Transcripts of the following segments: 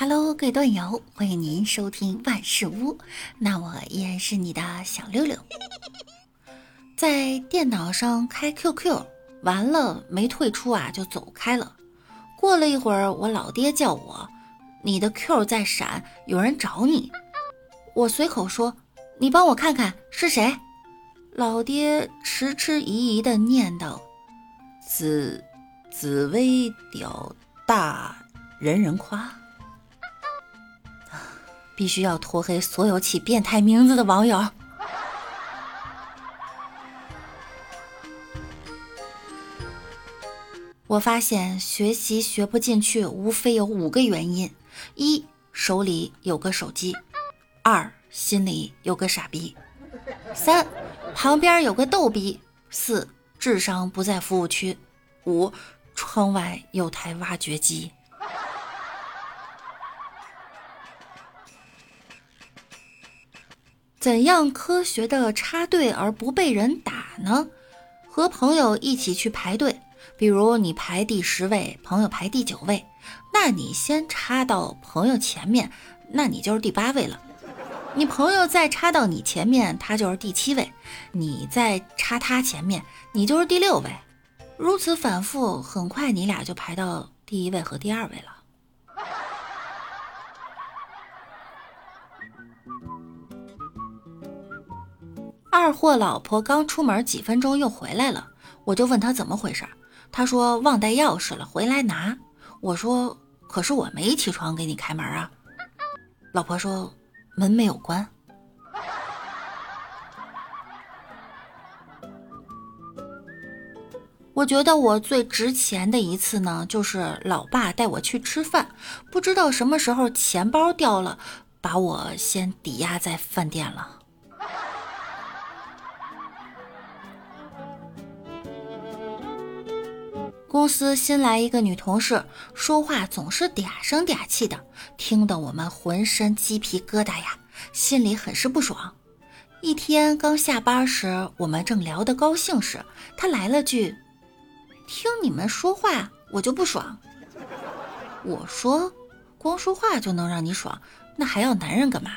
Hello，各位段友，欢迎您收听万事屋。那我依然是你的小六六。在电脑上开 QQ，完了没退出啊，就走开了。过了一会儿，我老爹叫我，你的 Q 在闪，有人找你。我随口说，你帮我看看是谁。老爹迟迟疑疑的念叨：“紫紫薇屌大，人人夸。”必须要拖黑所有起变态名字的网友。我发现学习学不进去，无非有五个原因：一手里有个手机；二心里有个傻逼；三旁边有个逗逼；四智商不在服务区；五窗外有台挖掘机。怎样科学的插队而不被人打呢？和朋友一起去排队，比如你排第十位，朋友排第九位，那你先插到朋友前面，那你就是第八位了。你朋友再插到你前面，他就是第七位；你再插他前面，你就是第六位。如此反复，很快你俩就排到第一位和第二位了。二货老婆刚出门几分钟又回来了，我就问他怎么回事，他说忘带钥匙了，回来拿。我说可是我没起床给你开门啊。老婆说门没有关。我觉得我最值钱的一次呢，就是老爸带我去吃饭，不知道什么时候钱包掉了，把我先抵押在饭店了。公司新来一个女同事，说话总是嗲声嗲气的，听得我们浑身鸡皮疙瘩呀，心里很是不爽。一天刚下班时，我们正聊得高兴时，她来了句：“听你们说话，我就不爽。”我说：“光说话就能让你爽，那还要男人干嘛？”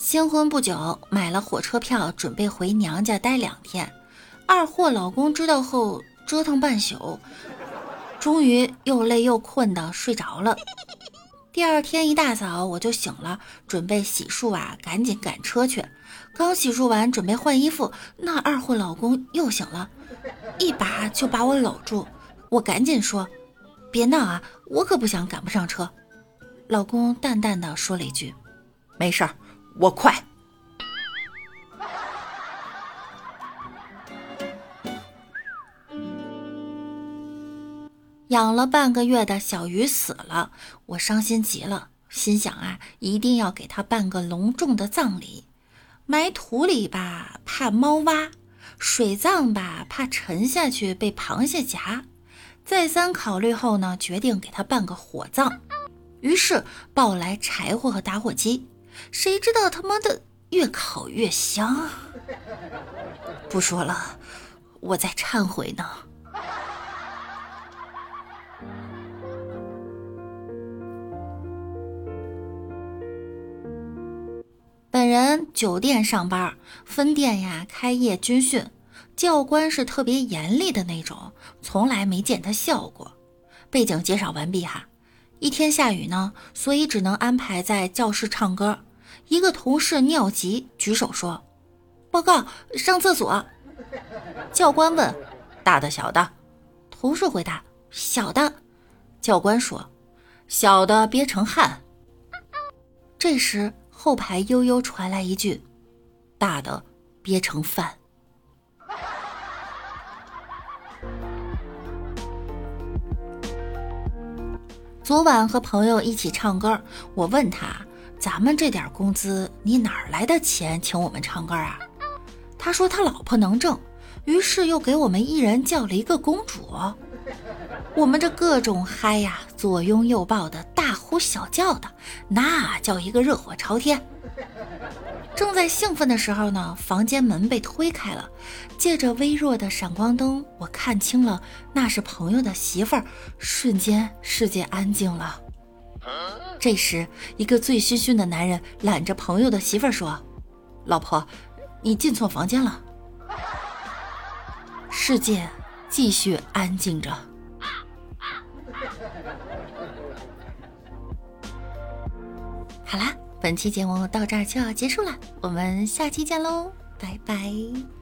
新婚不久，买了火车票，准备回娘家待两天。二货老公知道后，折腾半宿，终于又累又困的睡着了。第二天一大早我就醒了，准备洗漱啊，赶紧赶车去。刚洗漱完，准备换衣服，那二货老公又醒了，一把就把我搂住。我赶紧说：“别闹啊，我可不想赶不上车。”老公淡淡的说了一句：“没事儿。”我快！养了半个月的小鱼死了，我伤心极了，心想啊，一定要给他办个隆重的葬礼。埋土里吧，怕猫挖；水葬吧，怕沉下去被螃蟹夹。再三考虑后呢，决定给他办个火葬。于是抱来柴火和打火机。谁知道他妈的越烤越香！不说了，我在忏悔呢。本人酒店上班，分店呀开业军训，教官是特别严厉的那种，从来没见他笑过。背景介绍完毕哈。一天下雨呢，所以只能安排在教室唱歌。一个同事尿急，举手说：“报告，上厕所。”教官问：“大的小的？”同事回答：“小的。”教官说：“小的憋成汗。”这时后排悠悠传来一句：“大的憋成饭。”昨晚和朋友一起唱歌，我问他。咱们这点工资，你哪来的钱请我们唱歌啊？他说他老婆能挣，于是又给我们一人叫了一个公主。我们这各种嗨呀，左拥右抱的，大呼小叫的，那叫一个热火朝天。正在兴奋的时候呢，房间门被推开了，借着微弱的闪光灯，我看清了那是朋友的媳妇儿。瞬间，世界安静了。这时，一个醉醺醺的男人揽着朋友的媳妇儿说：“老婆，你进错房间了。”世界继续安静着。好啦，本期节目到这儿就要结束了，我们下期见喽，拜拜。